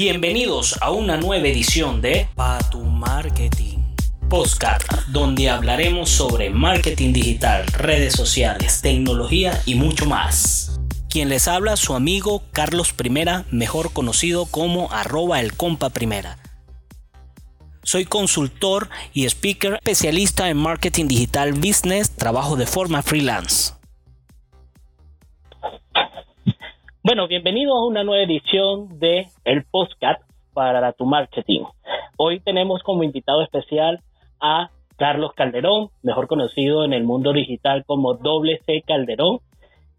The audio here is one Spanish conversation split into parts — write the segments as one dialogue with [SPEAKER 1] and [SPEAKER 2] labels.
[SPEAKER 1] Bienvenidos a una nueva edición de Pa tu Marketing Postcard, donde hablaremos sobre marketing digital, redes sociales, tecnología y mucho más. Quien les habla, su amigo Carlos Primera, mejor conocido como arroba el compa primera. Soy consultor y speaker especialista en marketing digital business, trabajo de forma freelance. Bueno, bienvenidos a una nueva edición de el Postcat para tu marketing. Hoy tenemos como invitado especial a Carlos Calderón, mejor conocido en el mundo digital como Doble C Calderón.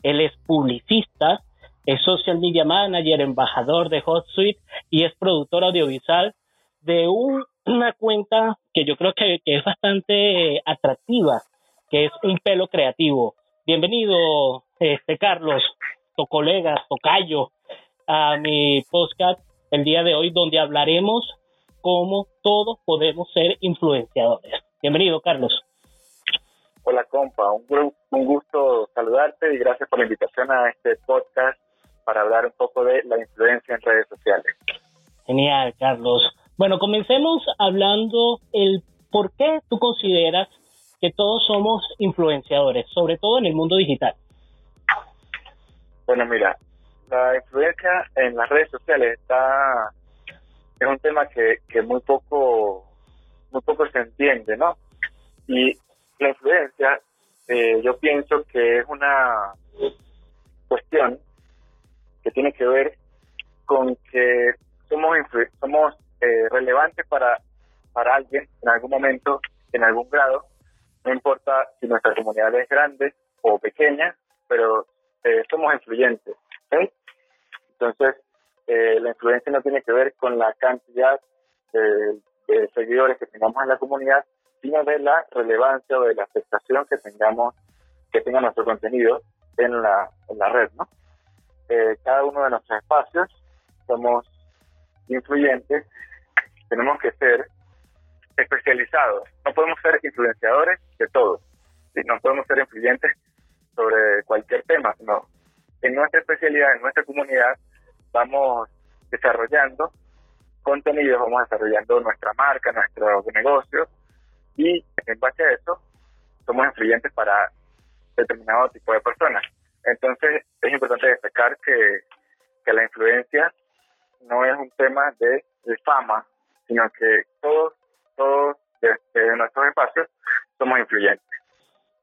[SPEAKER 1] Él es publicista, es social media manager, embajador de HotSuite y es productor audiovisual de una cuenta que yo creo que, es bastante eh, atractiva, que es Un Pelo Creativo. Bienvenido, este Carlos colegas, tocayo, a mi podcast el día de hoy, donde hablaremos cómo todos podemos ser influenciadores. Bienvenido, Carlos.
[SPEAKER 2] Hola, compa. Un, un gusto saludarte y gracias por la invitación a este podcast para hablar un poco de la influencia en redes sociales.
[SPEAKER 1] Genial, Carlos. Bueno, comencemos hablando el por qué tú consideras que todos somos influenciadores, sobre todo en el mundo digital.
[SPEAKER 2] Bueno, mira, la influencia en las redes sociales está es un tema que, que muy poco muy poco se entiende, ¿no? Y la influencia, eh, yo pienso que es una cuestión que tiene que ver con que somos somos eh, relevantes para para alguien en algún momento, en algún grado, no importa si nuestra comunidad es grande o pequeña, pero eh, somos influyentes. Entonces, eh, la influencia no tiene que ver con la cantidad de, seguidores que tengamos en la comunidad, sino de la relevancia o de la aceptación que tengamos, que tenga nuestro contenido en la, en la red, ¿no? Eh, cada uno de nuestros espacios somos influyentes, tenemos que ser especializados, no podemos ser influenciadores de todo, no podemos ser influyentes sobre cualquier tema, sino en nuestra especialidad, en nuestra comunidad, vamos desarrollando contenidos, vamos desarrollando nuestra marca, nuestro negocio y en base a eso somos influyentes para determinado tipo de personas. Entonces es importante destacar que, que la influencia no es un tema de, fama, sino que todos, todos desde nuestros espacios somos influyentes.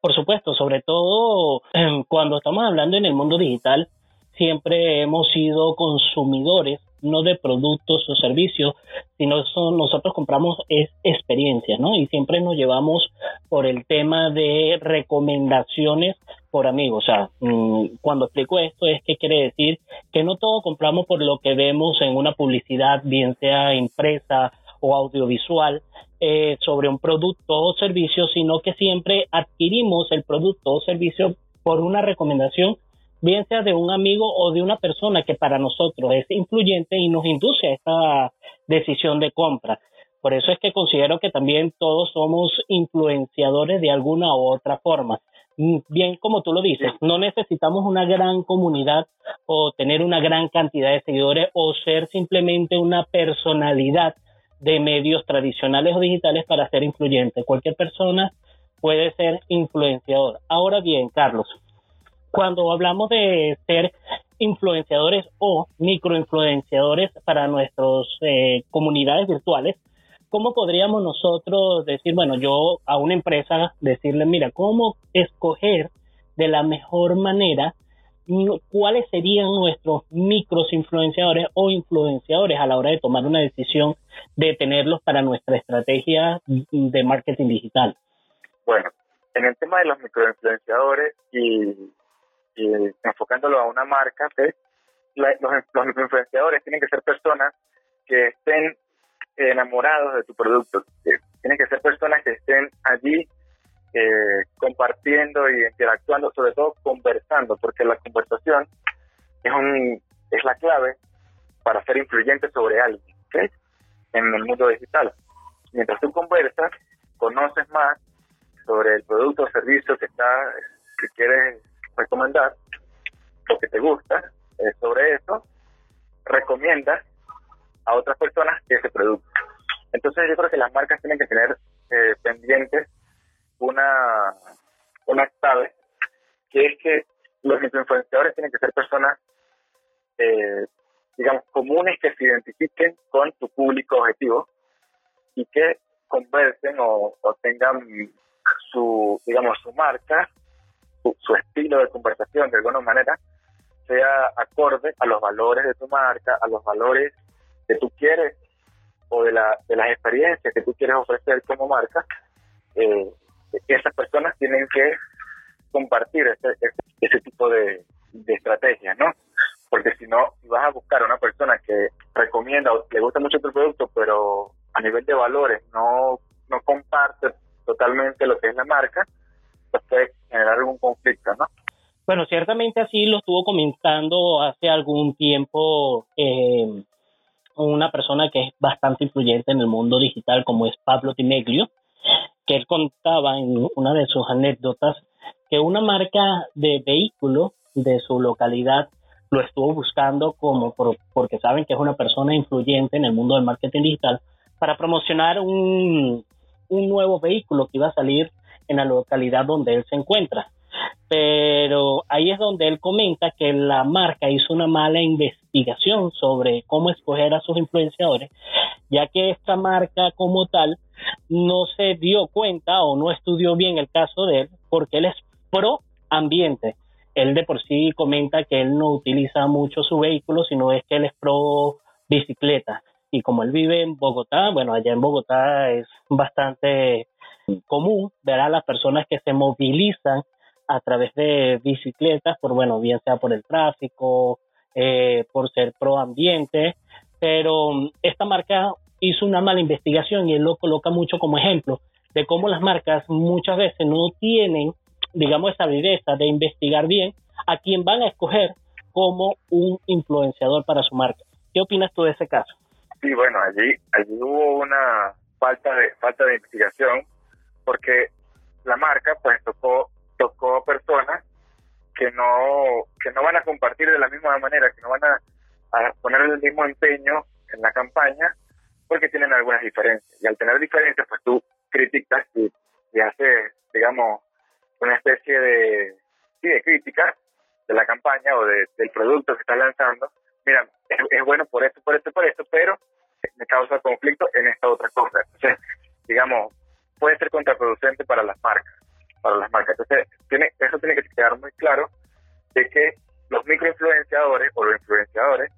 [SPEAKER 1] Por supuesto, sobre todo em, cuando estamos hablando en el mundo digital, siempre hemos sido consumidores no de productos o servicios, sino son, nosotros compramos es experiencias, ¿no? Y siempre nos llevamos por el tema de recomendaciones por amigos. O sea, mm, cuando explico esto es que quiere decir que no todo compramos por lo que vemos en una publicidad, bien sea impresa o audiovisual, eh, sobre un producto o servicio, sino que siempre adquirimos el producto o servicio por una recomendación, bien sea de un amigo o de una persona que para nosotros es influyente y nos induce a esta decisión de compra. Por eso es que considero que también todos somos influenciadores de alguna u otra forma. Mm, bien, como tú lo dices, no necesitamos una gran comunidad o tener una gran cantidad de seguidores o ser simplemente una personalidad de medios tradicionales o digitales para ser influyente. Cualquier persona puede ser influenciador. Ahora bien, Carlos, cuando hablamos de ser influenciadores o microinfluenciadores para nuestras eh, comunidades virtuales, ¿cómo podríamos nosotros decir, bueno, yo a una empresa decirle, mira, cómo escoger de la mejor manera cuáles serían nuestros micros influenciadores o influenciadores a la hora de tomar una decisión de tenerlos para nuestra estrategia de marketing digital?
[SPEAKER 2] Bueno, en el tema de los microinfluenciadores y, y enfocándolo a una marca, los, los microinfluenciadores tienen que ser personas que estén enamorados de tu producto, tienen que ser personas que estén allí eh, compartiendo y interactuando, sobre todo conversando, porque la conversación es, un, es la clave para ser influyente sobre alguien en el mundo digital. Mientras tú conversas, conoces más sobre el producto o servicio que, está, que quieres recomendar o que te gusta, eh, sobre eso, recomiendas a otras personas ese producto. Entonces yo creo que las marcas tienen que tener eh, pendientes una, una clave, que es que los influenciadores tienen que ser personas, eh, digamos, comunes que se identifiquen con tu público objetivo y que conversen o, tengan su, digamos, su marca, su, estilo de conversación de alguna manera, sea acorde a los valores de tu marca, a los valores que tú quieres o de, la, de las experiencias que tú quieres ofrecer como marca, eh, esas personas tienen que compartir ese, ese, tipo de, de estrategias, ¿no? Porque si no, vas a buscar a una persona que recomienda o le gusta mucho tu producto, pero a nivel de valores no, no comparte totalmente lo que es la marca, pues puede generar algún conflicto, ¿no?
[SPEAKER 1] Bueno, ciertamente así lo estuvo comentando hace algún tiempo eh, una persona que es bastante influyente en el mundo digital, como es Pablo Timeglio, que él contaba en una de sus anécdotas que una marca de vehículo de su localidad lo estuvo buscando como porque saben que es una persona influyente en el mundo del marketing digital para promocionar un, un nuevo vehículo que iba a salir en la localidad donde él se encuentra. Pero ahí es donde él comenta que la marca hizo una mala investigación sobre cómo escoger a sus influenciadores, ya que esta marca como tal no se dio cuenta o no estudió bien el caso de él, porque él es pro ambiente. Él de por sí comenta que él no utiliza mucho su vehículo, sino es que él es pro bicicleta. Y como él vive en Bogotá, bueno, allá en Bogotá es bastante común ver a las personas que se movilizan a través de bicicletas, por bueno, bien sea por el tráfico, eh, por ser pro ambiente, pero esta marca hizo una mala investigación y él lo coloca mucho como ejemplo de cómo las marcas muchas veces no tienen, digamos, esa viveza de investigar bien a quién van a escoger como un influenciador para su marca. ¿Qué opinas tú de ese caso?
[SPEAKER 2] Sí, bueno, allí, allí hubo una falta de falta de investigación porque la marca pues tocó tocó personas que no que no van a compartir de la misma manera, que no van a, a poner el mismo empeño en la campaña porque tienen algunas diferencias. Y al tener diferencias, pues tú criticas y, haces, digamos, una especie de, sí, de crítica de la campaña o de, del producto que estás lanzando. Mira, es, es, bueno por esto, por esto, por esto, pero me causa conflicto en esta otra cosa. Entonces, digamos, puede ser contraproducente para las marcas, para las marcas. Entonces, tiene, eso tiene que quedar muy claro de que los microinfluenciadores o los influenciadores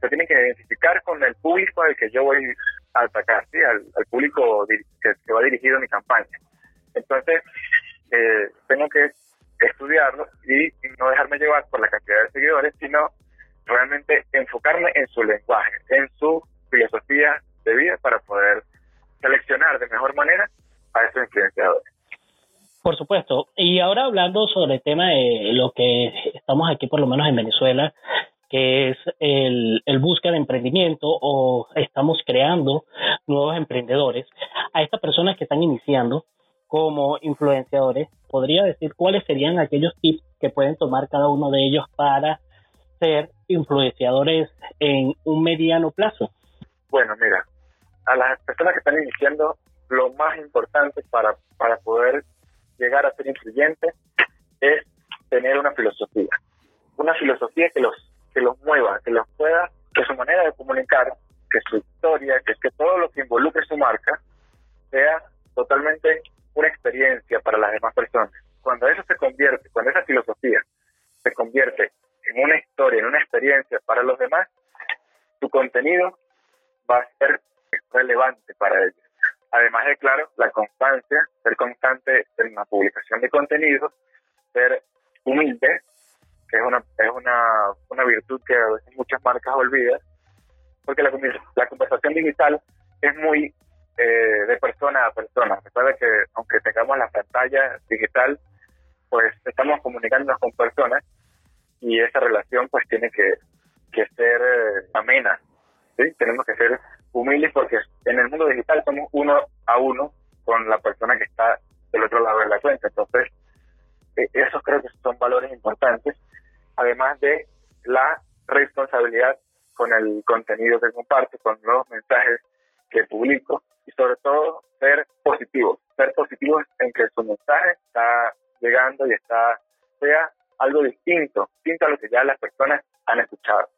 [SPEAKER 2] se tienen que identificar con el público al que yo voy atacar, ¿sí? al, público que, va dirigido a mi campaña. Entonces, eh, tengo que estudiarlo y, no dejarme llevar por la cantidad de seguidores, sino realmente enfocarme en su lenguaje, en su filosofía de vida para poder seleccionar de mejor manera a esos influenciadores.
[SPEAKER 1] Por supuesto. Y ahora hablando sobre el tema de lo que estamos aquí, por lo menos en Venezuela, que es el, el búsqueda de emprendimiento o estamos creando nuevos emprendedores, a estas personas que están iniciando como influenciadores, podría decir cuáles serían aquellos tips que pueden tomar cada uno de ellos para ser influenciadores en un mediano plazo.
[SPEAKER 2] Bueno, mira, a las personas que están iniciando, lo más importante para, para poder llegar a ser influyente es tener una filosofía. Una filosofía que los que los mueva, que los pueda, que su manera de comunicar, que su historia, que, que todo lo que involucre su marca sea totalmente una experiencia para las demás personas. Cuando eso se convierte, cuando esa filosofía se convierte en una historia, en una experiencia para los demás, tu contenido va a ser relevante para ellos. Además de, claro, la constancia, ser constante en la publicación de contenido, ser humilde, es una, es una, una virtud que a veces muchas marcas olvidan, porque la, la conversación digital es muy eh, de persona a persona. Recuerda que aunque tengamos la pantalla digital, pues estamos comunicándonos con personas y esa relación pues tiene que, que ser eh, amena. ¿sí? Tenemos que ser humildes porque en el mundo digital somos uno a uno con la persona que está del otro lado de la cuenta. Entonces, eh, esos creo que son valores importantes, además de la responsabilidad con el contenido que comparto, con los mensajes que publico y sobre todo ser positivos, ser positivos en que su mensaje está llegando y está, sea algo distinto, distinto a lo que ya las personas han escuchado.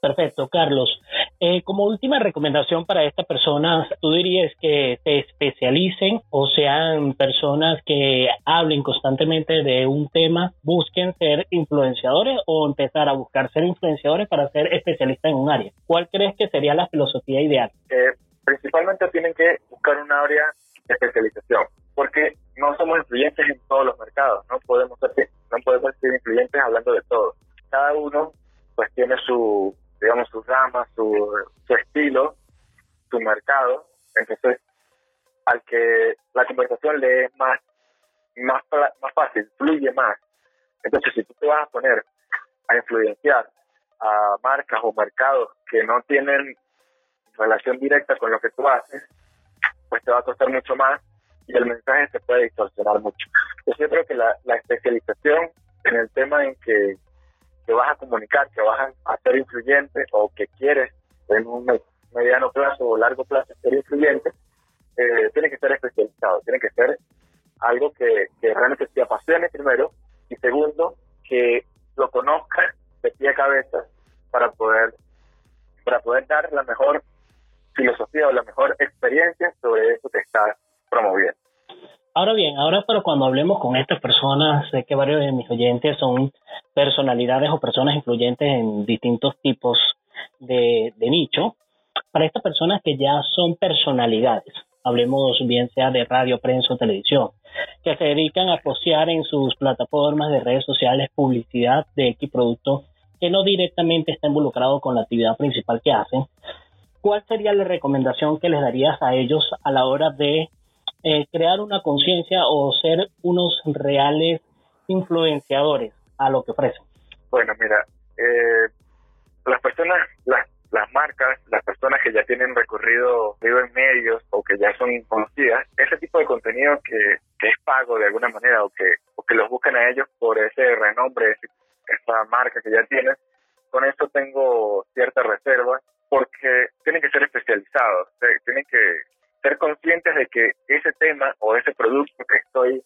[SPEAKER 1] Perfecto, Carlos. Eh, como última recomendación para estas personas, ¿tú dirías que se especialicen o sean personas que hablen constantemente de un tema, busquen ser influenciadores o empezar a buscar ser influenciadores para ser especialistas en un área? ¿Cuál crees que sería la filosofía ideal?
[SPEAKER 2] Eh, principalmente tienen que buscar un área de especialización, porque no somos influyentes en todos los mercados, no podemos ser, no podemos ser influyentes hablando de todo. Cada uno pues tiene su digamos, sus ramas, su, su estilo, su mercado. Entonces, al que la conversación le es más, más, más fácil, fluye más. Entonces, si tú te vas a poner a influenciar a marcas o mercados que no tienen relación directa con lo que tú haces, pues te va a costar mucho más y el mensaje se puede distorsionar mucho. Yo creo que la, la especialización en el tema en que que vas a comunicar, que vas a, ser influyente o que quieres en un mediano plazo o largo plazo ser influyente, eh, tiene que ser especializado, tiene que ser algo que, realmente te apasione primero y segundo, que lo conozcas de pie a cabeza para poder, para poder dar la mejor filosofía o la mejor experiencia sobre eso que estás promoviendo.
[SPEAKER 1] Ahora bien, ahora pero cuando hablemos con estas personas, sé que varios de mis oyentes son personalidades o personas influyentes en distintos tipos de, nicho. Para estas personas que ya son personalidades, hablemos bien sea de radio, prensa o televisión, que se dedican a postear en sus plataformas de redes sociales publicidad de X producto que no directamente está involucrado con la actividad principal que hacen, ¿cuál sería la recomendación que les darías a ellos a la hora de eh, crear una conciencia o ser unos reales influenciadores a lo que ofrecen?
[SPEAKER 2] Bueno, mira, eh, las personas, las, las marcas, las personas que ya tienen recorrido en medios o que ya son conocidas, ese tipo de contenido que, es pago de alguna manera o que, o que los buscan a ellos por ese renombre, esa marca que ya tienen, con eso tengo cierta reserva porque tienen que ser especializados, tienen que ser conscientes de que ese tema o ese producto que estoy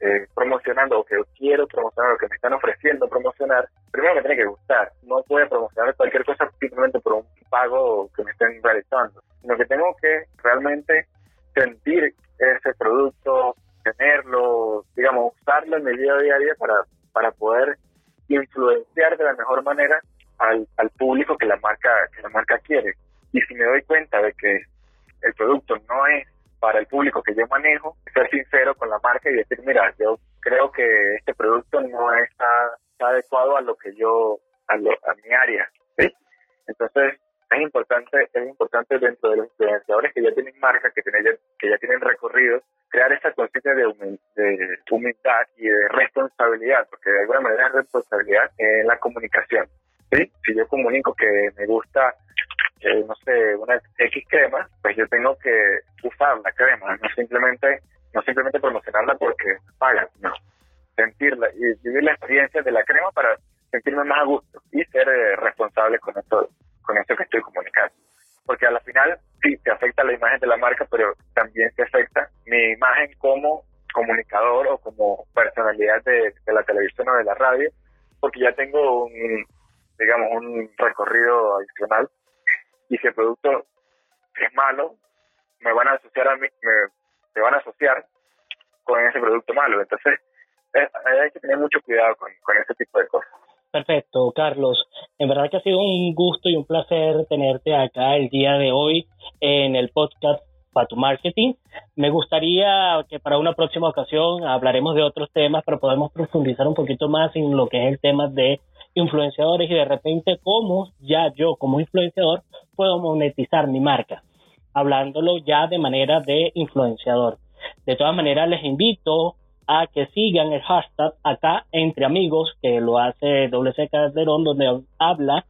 [SPEAKER 2] eh, promocionando o que quiero promocionar o que me están ofreciendo promocionar, primero me tiene que gustar. No puedo promocionar cualquier cosa simplemente por un pago que me estén realizando, sino que tengo que realmente sentir ese producto, tenerlo, digamos, usarlo en mi vida diaria para, para poder influenciar de la mejor manera al, al público que la marca que la marca quiere. Y si me doy cuenta de que el producto no es para el público que yo manejo, ser sincero con la marca y decir, mira, yo creo que este producto no está, adecuado a lo que yo, a, mi área. Entonces, es importante, es importante dentro de los influenciadores que ya tienen marca, que, tienen, que ya tienen recorrido, crear esa conciencia de, de, humildad y de responsabilidad, porque de alguna manera es responsabilidad en la comunicación. ¿sí? Si yo comunico que me gusta no sé, una X crema, pues yo tengo que usar la crema, no simplemente, no simplemente promocionarla porque pagan, no. Sentirla y vivir la experiencia de la crema para sentirme más a gusto y ser eh, responsable con esto, con esto que estoy comunicando. Porque a la final sí te afecta la imagen de la marca, pero también te afecta mi imagen como comunicador o como personalidad de, de la televisión o de la radio, porque ya tengo un, digamos, un recorrido adicional y si el producto es malo, me van a asociar a mí, me, van a asociar con ese producto malo. Entonces, eh, hay que tener mucho cuidado con, con este tipo de cosas.
[SPEAKER 1] Perfecto, Carlos. En verdad que ha sido un gusto y un placer tenerte acá el día de hoy en el podcast para tu marketing. Me gustaría que para una próxima ocasión hablaremos de otros temas, pero podemos profundizar un poquito más en lo que es el tema de influenciadores y de repente cómo ya yo como influenciador puedo monetizar mi marca, hablándolo ya de manera de influenciador. De todas maneras, les invito a que sigan el hashtag acá entre amigos, que lo hace WC Calderón, donde habla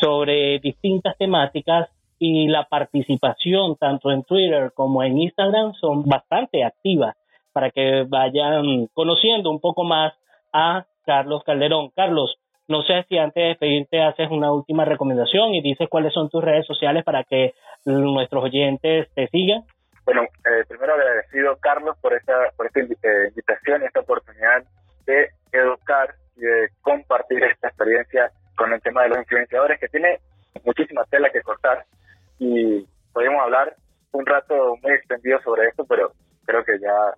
[SPEAKER 1] sobre distintas temáticas y la participación tanto en Twitter como en Instagram son bastante activas para que vayan conociendo un poco más a Carlos Calderón. Carlos, No sé si antes de despedirte haces una última recomendación y dices cuáles son tus redes sociales para que nuestros oyentes te sigan.
[SPEAKER 2] Bueno, eh, primero agradecido, Carlos, por esta, por esta eh, invitación y esta oportunidad de educar y de compartir esta experiencia con el tema de los influenciadores, que tiene muchísima tela que cortar y podemos hablar un rato muy extendido sobre esto, pero creo que ya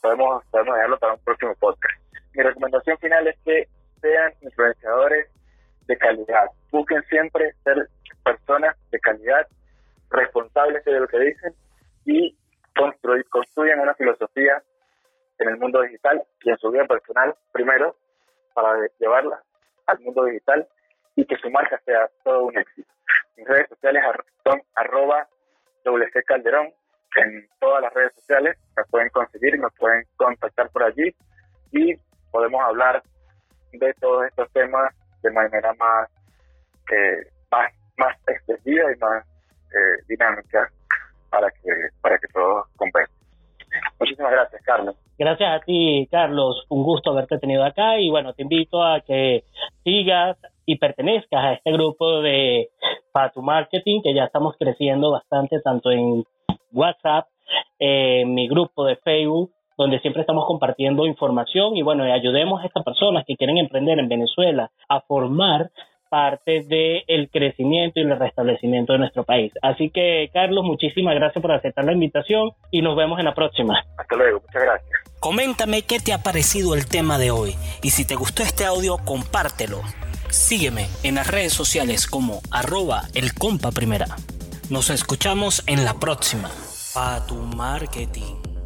[SPEAKER 2] podemos, podemos dejarlo para un próximo podcast. Mi recomendación final es que sean influenciadores de calidad. Busquen siempre ser personas de calidad, responsables de lo que dicen y construyen una filosofía en el mundo digital y en su vida personal primero para llevarla al mundo digital y que su marca sea todo un éxito. Mis redes sociales son arroba en todas las redes sociales, me pueden conseguir, me pueden contactar por allí y podemos hablar de todos estos temas de manera más, eh, más, más extendida y más eh, dinámica para que, para que todos compensen. Muchísimas gracias, Carlos.
[SPEAKER 1] Gracias a ti, Carlos. Un gusto haberte tenido acá y bueno, te invito a que sigas y pertenezcas a este grupo de Patu Marketing, que ya estamos creciendo bastante tanto en WhatsApp, en mi grupo de Facebook, donde siempre estamos compartiendo información y bueno, ayudemos a estas personas que quieren emprender en Venezuela a formar parte del crecimiento y el restablecimiento de nuestro país. Así que, Carlos, muchísimas gracias por aceptar la invitación y nos vemos en la próxima.
[SPEAKER 2] Hasta luego, muchas gracias.
[SPEAKER 3] Coméntame qué te ha parecido el tema de hoy y si te gustó este audio, compártelo. Sígueme en las redes sociales como arroba el compa primera. Nos escuchamos en la próxima. Pa tu marketing.